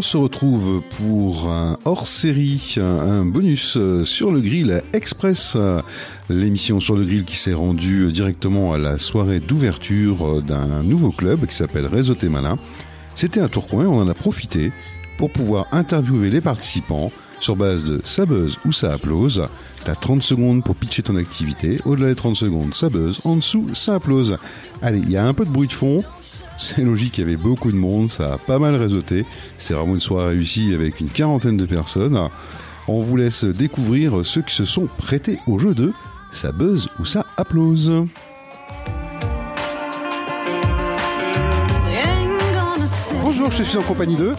on se retrouve pour un hors-série, un bonus sur le grill express. L'émission sur le grill qui s'est rendue directement à la soirée d'ouverture d'un nouveau club qui s'appelle Réseau Malin. C'était un Tourcoing, on en a profité pour pouvoir interviewer les participants sur base de ça buzz ou ça applause. T'as 30 secondes pour pitcher ton activité. Au-delà des 30 secondes, ça buzz. En dessous, ça applause. Allez, il y a un peu de bruit de fond. C'est logique, il y avait beaucoup de monde, ça a pas mal réseauté. C'est vraiment une soirée réussie avec une quarantaine de personnes. On vous laisse découvrir ceux qui se sont prêtés au jeu de ça buzz ou ça applause. Bonjour, je suis en compagnie de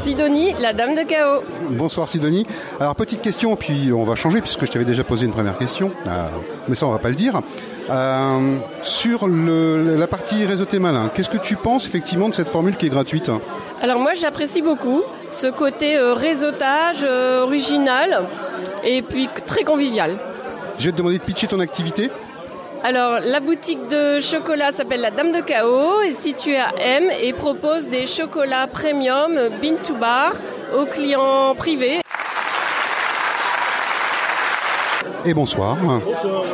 Sidonie, la dame de chaos. Bonsoir Sidonie. Alors petite question, puis on va changer puisque je t'avais déjà posé une première question, euh, mais ça on va pas le dire. Euh, sur la partie réseauté malin, qu'est-ce que tu penses effectivement de cette formule qui est gratuite Alors moi j'apprécie beaucoup ce côté euh, réseautage original et puis très convivial. Je vais te demander de pitcher ton activité. Alors, la boutique de chocolat s'appelle la Dame de Chaos, est située à M et propose des chocolats premium bean to bar aux clients privés. Et bonsoir. Bonsoir,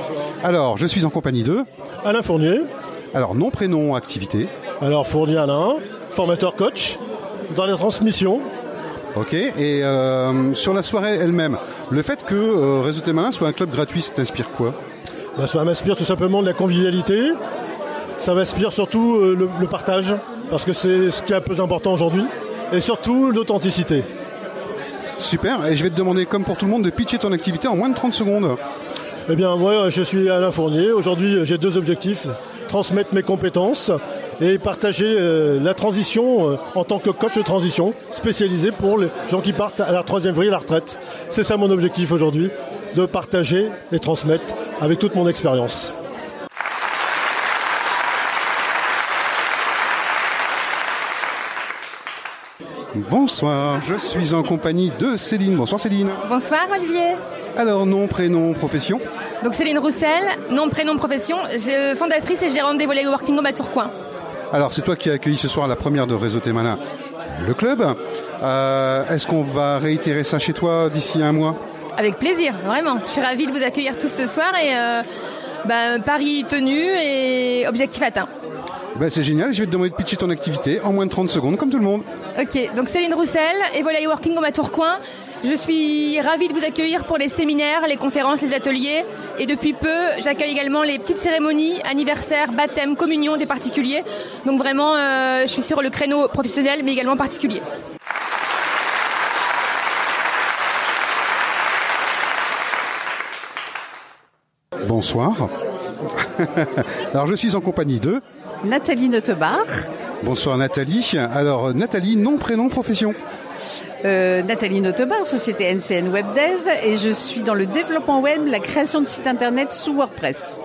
Alors, je suis en compagnie de Alain Fournier. Alors, nom, prénom, activité. Alors, Fournier Alain, formateur coach dans les transmissions. Ok, et euh, sur la soirée elle-même, le fait que euh, Réseau Malin soit un club gratuit, ça t'inspire quoi? Bah, Ça m'inspire tout simplement de la convivialité. Ça m'inspire surtout euh, le, partage, parce que c'est ce qui est un peu important aujourd'hui. Et surtout l'authenticité. Super, et je vais te demander, comme pour tout le monde, de pitcher ton activité en moins de 30 secondes. Eh bien, moi, je suis Alain Fournier. Aujourd'hui, j'ai deux objectifs transmettre mes compétences et partager euh, la transition euh, en tant que coach de transition spécialisé pour les gens qui partent à la troisième vrille, à la retraite. C'est ça mon objectif aujourd'hui, de partager et transmettre avec toute mon expérience. Bonsoir, je suis en compagnie de Céline. Bonsoir Céline. Bonsoir Olivier. Alors nom, prénom, profession Donc Céline Roussel, nom, prénom, profession, fondatrice et gérante des volets Working Home à Tourcoing. Alors c'est toi qui as accueilli ce soir la première de Réseau Malin, le club. Euh, est-ce qu'on va réitérer ça chez toi d'ici un mois? Avec plaisir, vraiment. Je suis ravie de vous accueillir tous ce soir et euh, bah, Paris tenu et objectif atteint. Ben, c'est génial, je vais te demander de pitcher ton activité en moins de 30 secondes, comme tout le monde. Ok, donc Céline Roussel, Evola Working à Tourcoing. Je suis ravie de vous accueillir pour les séminaires, les conférences, les ateliers. Et depuis peu, j'accueille également les petites cérémonies, anniversaires, baptêmes, communions des particuliers. Donc vraiment, euh, je suis sur le créneau professionnel, mais également particulier. Bonsoir. Alors je suis en compagnie de Nathalie Notebar. Bonsoir Nathalie. Alors Nathalie, nom, prénom, profession euh, Nathalie Notebar, société NCN WebDev, et je suis dans le développement web, la création de sites internet sous WordPress.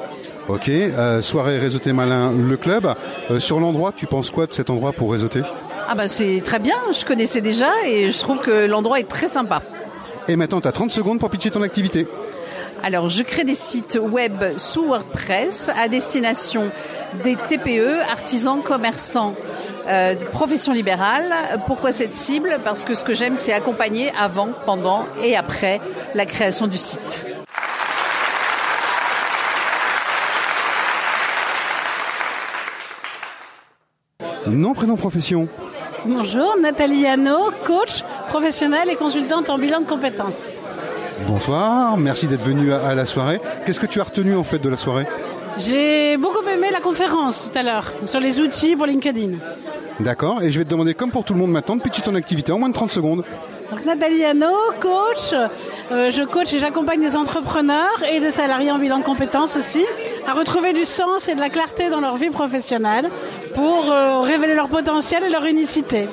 Ok, euh, soirée Réseauté Malin, le club. Euh, sur l'endroit, tu penses quoi de cet endroit pour réseauter? Ah bah c'est très bien, je connaissais déjà et je trouve que l'endroit est très sympa. Et maintenant, tu as 30 secondes pour pitcher ton activité. Alors, je crée des sites web sous WordPress à destination des TPE, artisans, commerçants, euh, professions libérales. Pourquoi cette cible? Parce que ce que j'aime, c'est accompagner avant, pendant et après la création du site. Nom, prénom, profession. Bonjour, Nathalie Hano, coach professionnelle et consultante en bilan de compétences. Bonsoir, merci d'être venu à, la soirée. Qu'est-ce que tu as retenu en fait de la soirée J'ai beaucoup aimé la conférence tout à l'heure sur les outils pour LinkedIn. D'accord, et je vais te demander, comme pour tout le monde maintenant, de pitcher ton activité en moins de 30 secondes. Donc Nathalie Hano, coach. Euh, je coach et j'accompagne des entrepreneurs et des salariés en bilan de compétences aussi à retrouver du sens et de la clarté dans leur vie professionnelle pour euh, révéler leur potentiel et leur unicité.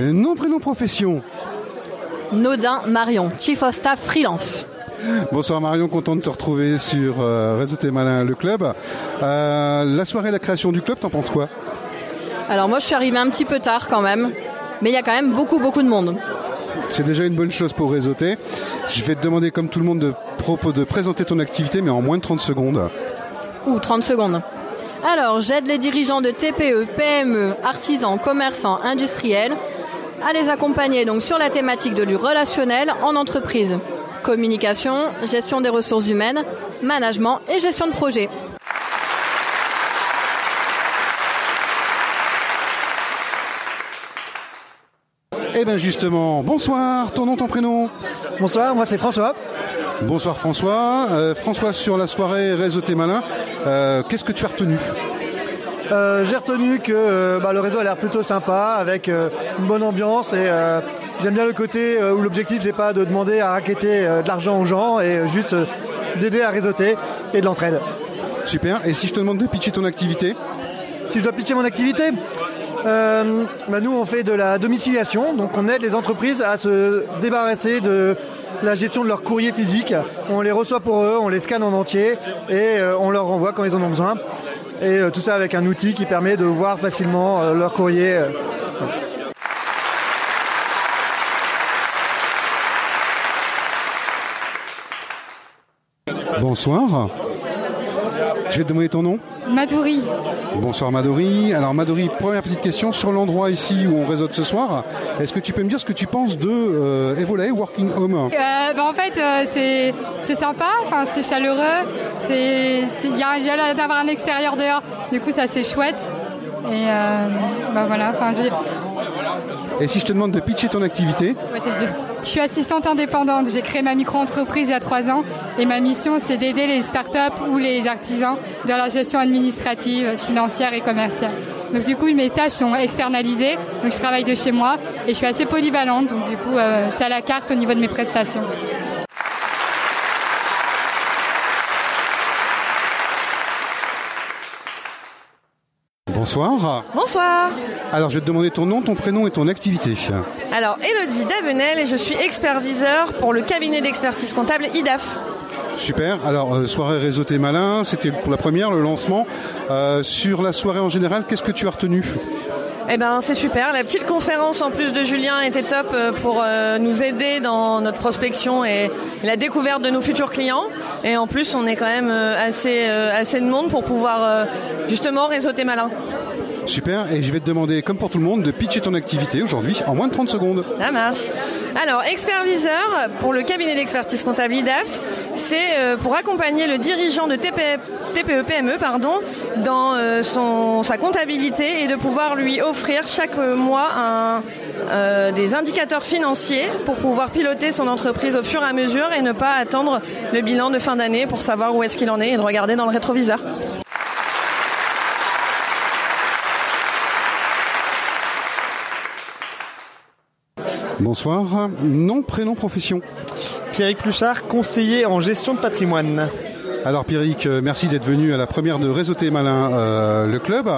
Nom, prénom, profession. Nodin Marion, Chief of Staff Freelance. Bonsoir Marion, content de te retrouver sur euh, Réseau Malin, le club. Euh, la soirée, la création du club, t'en penses quoi? Alors moi je suis arrivé un petit peu tard quand même, mais il y a quand même beaucoup beaucoup de monde. C'est déjà une bonne chose pour réseauter. Je vais te demander comme tout le monde de, propos de présenter ton activité mais en moins de 30 secondes. Ou 30 secondes. Alors, j'aide les dirigeants de TPE, PME, artisans, commerçants, industriels à les accompagner donc sur la thématique de du relationnel en entreprise. Communication, gestion des ressources humaines, management et gestion de projet. Eh bien justement, bonsoir, ton nom, ton prénom? Bonsoir, moi c'est François. Bonsoir François. Euh, François, sur la soirée Réseau T Malin, euh, qu'est-ce que tu as retenu? Euh, J'ai retenu que euh, bah, le réseau a l'air plutôt sympa, avec euh, une bonne ambiance et j'aime bien le côté où l'objectif c'est pas de demander à raqueter de l'argent aux gens et juste d'aider à réseauter et de l'entraide. Super. Et si je te demande de pitcher ton activité? Si je dois pitcher mon activité, bah, nous on fait de la domiciliation, donc on aide les entreprises à se débarrasser de la gestion de leur courrier physique. On les reçoit pour eux, on les scanne en entier et on leur renvoie quand ils en ont besoin. Et euh, tout ça avec un outil qui permet de voir facilement euh, leur courrier. euh. Bonsoir. Je vais te demander ton nom. Madouri. Bonsoir Madori. Alors Madori, première petite question sur l'endroit ici où on réseaute ce soir. Est-ce que tu peux me dire ce que tu penses de euh, Evolay Working Home? Euh, bah, en fait, euh, c'est sympa, enfin c'est chaleureux, il y a, y d'avoir un extérieur dehors, du coup ça c'est chouette. Et euh, bah voilà, enfin Et si je te demande de pitcher ton activité je suis assistante indépendante. J'ai créé ma micro-entreprise il y a trois ans et ma mission c'est d'aider les startups ou les artisans dans leur gestion administrative, financière et commerciale. Donc du coup mes tâches sont externalisées, donc je travaille de chez moi et je suis assez polyvalente, donc du coup euh, c'est à la carte au niveau de mes prestations. Bonsoir. Bonsoir. Alors je vais te demander ton nom, ton prénom et ton activité. Alors, Elodie Davenel et je suis expert viseur pour le cabinet d'expertise comptable IDAF. Super. Alors euh, soirée réseau T Malin, c'était pour la première, le lancement. Euh, sur la soirée en général, qu'est-ce que tu as retenu? Eh ben, c'est super. La petite conférence en plus de Julien était top euh, pour euh, nous aider dans notre prospection et la découverte de nos futurs clients. Et en plus, on est quand même euh, assez, assez de monde pour pouvoir justement réseauter malin. Super. Et je vais te demander, comme pour tout le monde, de pitcher ton activité aujourd'hui en moins de 30 secondes. Ça marche. Alors, expert viseur pour le cabinet d'expertise comptable IDAF, c'est euh, pour accompagner le dirigeant de TPE, TPE PME pardon, dans euh, son, sa comptabilité et de pouvoir lui offrir chaque mois euh, des indicateurs financiers pour pouvoir piloter son entreprise au fur et à mesure et ne pas attendre le bilan de fin d'année pour savoir où est-ce qu'il en est et de regarder dans le rétroviseur. Bonsoir. Nom, prénom, profession. Pierrick Pluchard, conseiller en gestion de patrimoine. Alors Pierrick, euh, merci d'être venu à la première de Réseau T Malin, euh, le club.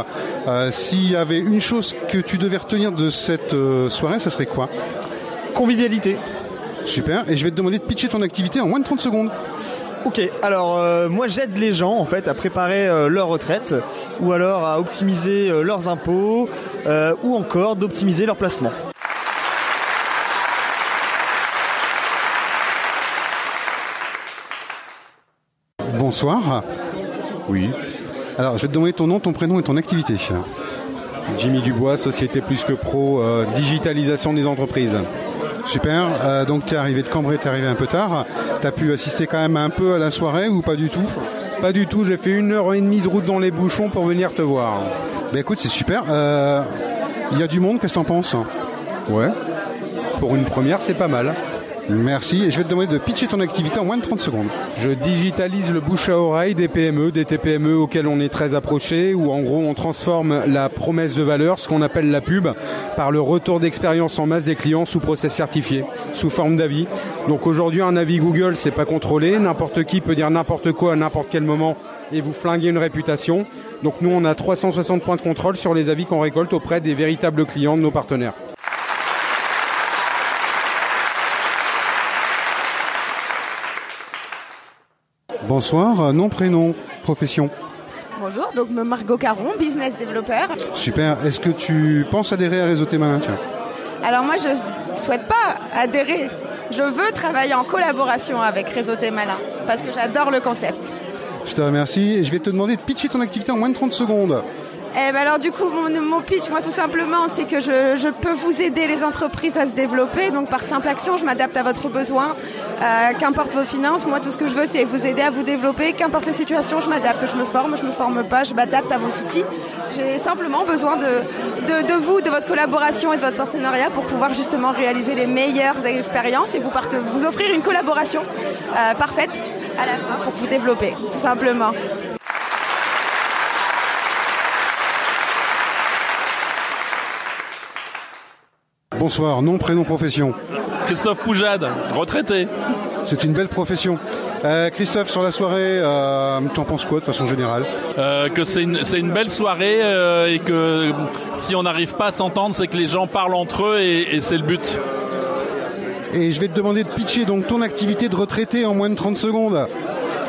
Euh, S'il y avait une chose que tu devais retenir de cette euh, soirée, ça serait quoi? Convivialité. Super. Et je vais te demander de pitcher ton activité en moins de 30 secondes. Ok, alors euh, moi j'aide les gens en fait à préparer euh, leur retraite ou alors à optimiser euh, leurs impôts ou encore d'optimiser leur placement. Bonsoir. Oui. Alors je vais te demander ton nom, ton prénom et ton activité. Jimmy Dubois, Société Plus que Pro, euh, digitalisation des entreprises. Super. Euh, donc tu es arrivé de Cambrai, tu es arrivé un peu tard. Tu as pu assister quand même un peu à la soirée ou pas du tout? Pas du tout, j'ai fait une heure et demie de route dans les bouchons pour venir te voir. Bah écoute, c'est super. Euh, Il y a du monde, qu'est-ce que t'en penses? Ouais. Pour une première, c'est pas mal. Merci. Et je vais te demander de pitcher ton activité en moins de 30 secondes. Je digitalise le bouche à oreille des PME, des TPME auxquels on est très approché, où en gros on transforme la promesse de valeur, ce qu'on appelle la pub, par le retour d'expérience en masse des clients sous process certifié, sous forme d'avis. Donc aujourd'hui un avis Google c'est pas contrôlé, n'importe qui peut dire n'importe quoi à n'importe quel moment et vous flinguer une réputation. Donc nous on a 360 points de contrôle sur les avis qu'on récolte auprès des véritables clients de nos partenaires. Bonsoir. Euh, Nom, prénom, profession. Bonjour, donc Margot Caron, business développeur. Super. Est-ce que tu penses adhérer à Réseau T Malin tiens Alors moi je souhaite pas adhérer, je veux travailler en collaboration avec Réseau T Malin parce que j'adore le concept. Je te remercie. Je vais te demander de pitcher ton activité en moins de 30 secondes. Eh ben alors du coup, mon, pitch, moi tout simplement, c'est que je, peux vous aider les entreprises à se développer. Donc par simple action, je m'adapte à votre besoin. Euh, qu'importe vos finances, moi tout ce que je veux, c'est vous aider à vous développer. Qu'importe les situations, je m'adapte. Je me forme, je me forme pas, je m'adapte à vos outils. J'ai simplement besoin de, vous, de votre collaboration et de votre partenariat pour pouvoir justement réaliser les meilleures expériences et vous offrir une collaboration euh, parfaite à la fin pour vous développer, tout simplement. Bonsoir, nom, prénom, profession. Christophe Poujade, retraité. C'est une belle profession. Euh, Christophe, sur la soirée, euh, tu en penses quoi de façon générale Euh, que c'est une, c'est une belle soirée euh, et que si on n'arrive pas à s'entendre, c'est que les gens parlent entre eux et, et c'est le but. Et je vais te demander de pitcher donc ton activité de retraité en moins de 30 secondes.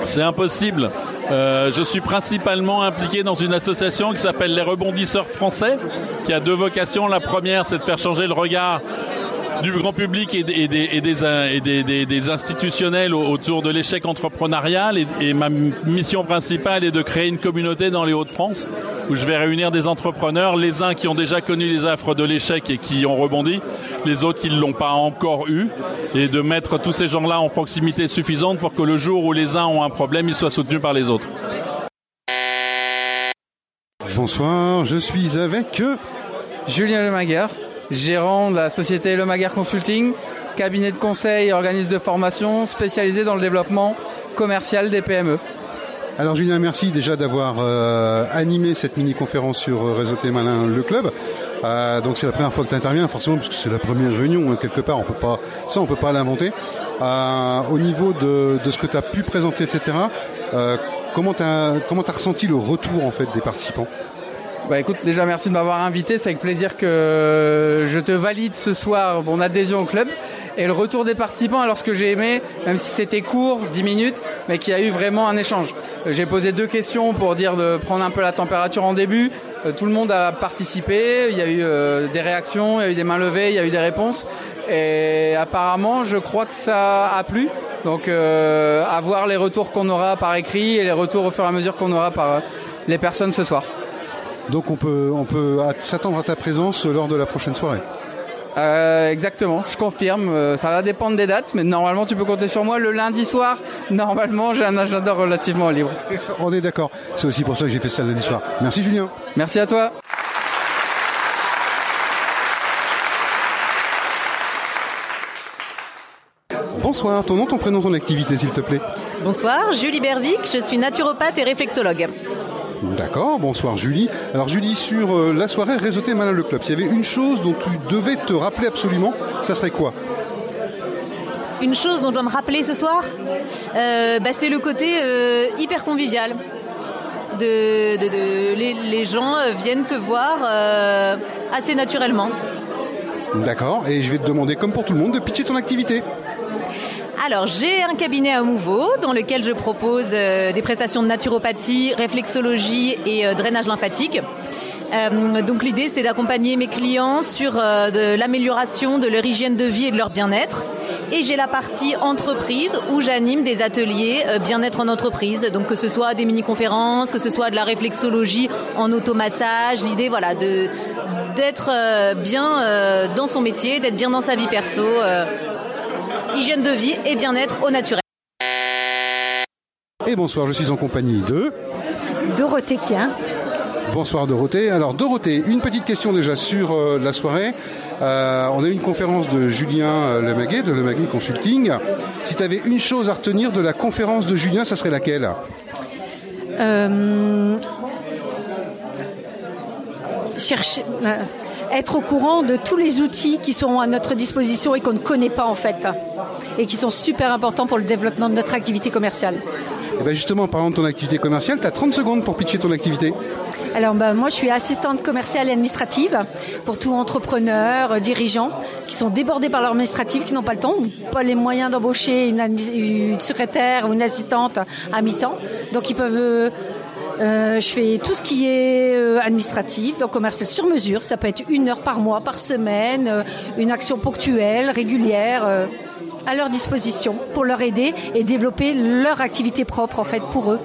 C'est impossible. Euh, je suis principalement impliqué dans une association qui s'appelle les Rebondisseurs Français, qui a deux vocations. La première, c'est de faire changer le regard du grand public et, des- et des, et des, et des- des- des institutionnels au- autour de l'échec entrepreneurial. Et, et ma mission principale est de créer une communauté dans les Hauts-de-France où je vais réunir des entrepreneurs, les uns qui ont déjà connu les affres de l'échec et qui ont rebondi, les autres qui ne l'ont pas encore eu, et de mettre tous ces gens-là en proximité suffisante pour que le jour où les uns ont un problème, ils soient soutenus par les autres. Bonsoir, je suis avec euh, Julien Lemaguer, gérant de la société Lemaguer Consulting, cabinet de conseil et organisme de formation spécialisé dans le développement commercial des PME. Alors Julien, merci déjà d'avoir euh, animé cette mini-conférence sur euh, Réseau Malin, le club. Euh, donc c'est la première fois que tu interviens, forcément, parce que c'est la première réunion, hein, quelque part, on peut pas, ça on peut pas l'inventer. Au niveau de, ce que tu as pu présenter, etc., comment tu as ressenti le retour en fait des participants? Bah écoute, déjà merci de m'avoir invité, c'est avec plaisir que je te valide ce soir mon adhésion au club. Et le retour des participants, alors ce que j'ai aimé, même si c'était court, 10 minutes, mais qu'il y a eu vraiment un échange. Euh, J'ai posé deux questions pour dire de prendre un peu la température en début. Euh, Tout le monde a participé, il y a eu euh, des réactions, il y a eu des mains levées, il y a eu des réponses. Et apparemment, je crois que ça a plu. Donc, euh, à voir les retours qu'on aura par écrit et les retours au fur et à mesure qu'on aura par les personnes ce soir. Donc on peut, on peut à- s'attendre à ta présence lors de la prochaine soirée. Euh, exactement, je confirme. Euh, ça va dépendre des dates, mais normalement tu peux compter sur moi le lundi soir. Normalement, j'ai un agenda relativement libre. On est d'accord. C'est aussi pour ça que j'ai fait ça le lundi soir. Merci Julien. Merci à toi. Bonsoir, ton nom, ton prénom, ton activité s'il te plaît? Bonsoir, Julie Bervic, je suis naturopathe et réflexologue. D'accord, bonsoir Julie. Alors Julie, sur euh, la soirée Réseauté Malin le Club, s'il y avait une chose dont tu devais te rappeler absolument, ça serait quoi? Une chose dont je dois me rappeler ce soir, euh, bah, c'est le côté euh, hyper convivial. De, de- de- les, les gens viennent te voir assez naturellement. D'accord, et je vais te demander, comme pour tout le monde, de pitcher ton activité. Alors, j'ai un cabinet à Mouveau dans lequel je propose euh, des prestations de naturopathie, réflexologie et euh, drainage lymphatique. Euh, donc l'idée c'est d'accompagner mes clients sur l'amélioration de leur hygiène de vie et de leur bien-être. Et j'ai la partie entreprise où j'anime des ateliers bien-être en entreprise. Donc que ce soit des mini-conférences, que ce soit de la réflexologie en automassage. L'idée voilà de d'être bien dans son métier, d'être bien dans sa vie perso. Hygiène de vie et bien-être au naturel. Et bonsoir, je suis en compagnie de... Dorothée Kien. Bonsoir Dorothée. Alors Dorothée, une petite question déjà sur euh, la soirée. Euh, on a eu une conférence de Julien euh, Lemaguet, de Lemaguet Consulting. Si tu avais une chose à retenir de la conférence de Julien, ça serait laquelle? Euh, chercher, euh, être au courant de tous les outils qui sont à notre disposition et qu'on ne connaît pas en fait, et qui sont super importants pour le développement de notre activité commerciale. Et ben justement, en parlant de ton activité commerciale, tu as 30 secondes pour pitcher ton activité. Alors ben, moi je suis assistante commerciale et administrative pour tout entrepreneur, euh, dirigeant qui sont débordés par leur administratif, qui n'ont pas le temps ou pas les moyens d'embaucher une secrétaire ou une assistante à mi-temps. Donc ils peuvent euh, euh, je fais tout ce qui est euh, administratif, donc commerce sur mesure. Ça peut être une heure par mois, par semaine, euh, une action ponctuelle, régulière, à leur disposition pour leur aider et développer leur activité propre en fait pour eux.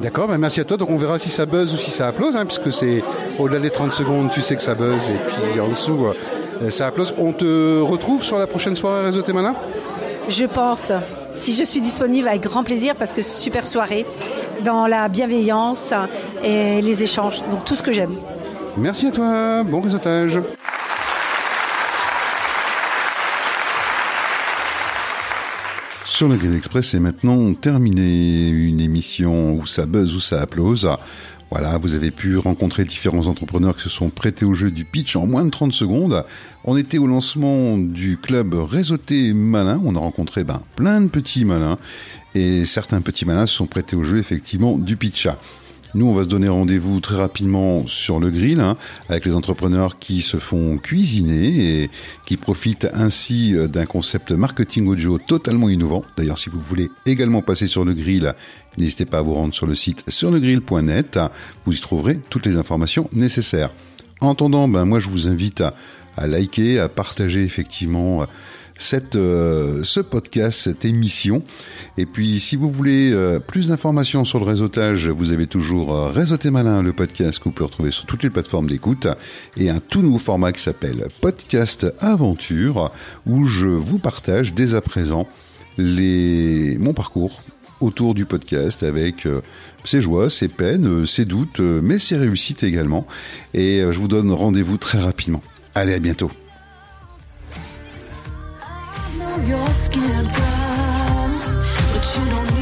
D'accord, bah merci à toi. Donc on verra si ça buzz ou si ça applause, hein, puisque c'est au-delà des 30 secondes, tu sais que ça buzz, et puis en dessous, ça applause. On te retrouve sur la prochaine soirée Réseau Témana Je pense. Si je suis disponible, avec grand plaisir, parce que super soirée, dans la bienveillance et les échanges. Donc tout ce que j'aime. Merci à toi, bon réseautage. Sur le Green Express, c'est maintenant terminé. Une émission où ça buzz, où ça applause. Voilà, vous avez pu rencontrer différents entrepreneurs qui se sont prêtés au jeu du pitch en moins de 30 secondes. On était au lancement du club Réseauté Malin. On a rencontré ben, plein de petits malins. Et certains petits malins se sont prêtés au jeu, effectivement, du pitch. Nous, on va se donner rendez-vous très rapidement sur le grill hein, avec les entrepreneurs qui se font cuisiner et qui profitent ainsi euh, d'un concept marketing audio totalement innovant. D'ailleurs, si vous voulez également passer sur le grill, n'hésitez pas à vous rendre sur le site surlegrill.net. Vous y trouverez toutes les informations nécessaires. En attendant, ben, moi, je vous invite à, à liker, à partager effectivement cette, euh, ce podcast, cette émission. Et puis, si vous voulez euh, plus d'informations sur le réseautage, vous avez toujours euh, Réseauté Malin, le podcast que vous pouvez retrouver sur toutes les plateformes d'écoute, et un tout nouveau format qui s'appelle Podcast Aventure, où je vous partage dès à présent les, mon parcours autour du podcast avec ses joies, ses peines, ses doutes, mais ses réussites également. Et je vous donne rendez-vous très rapidement. Allez, à bientôt. Your skin, girl, but you don't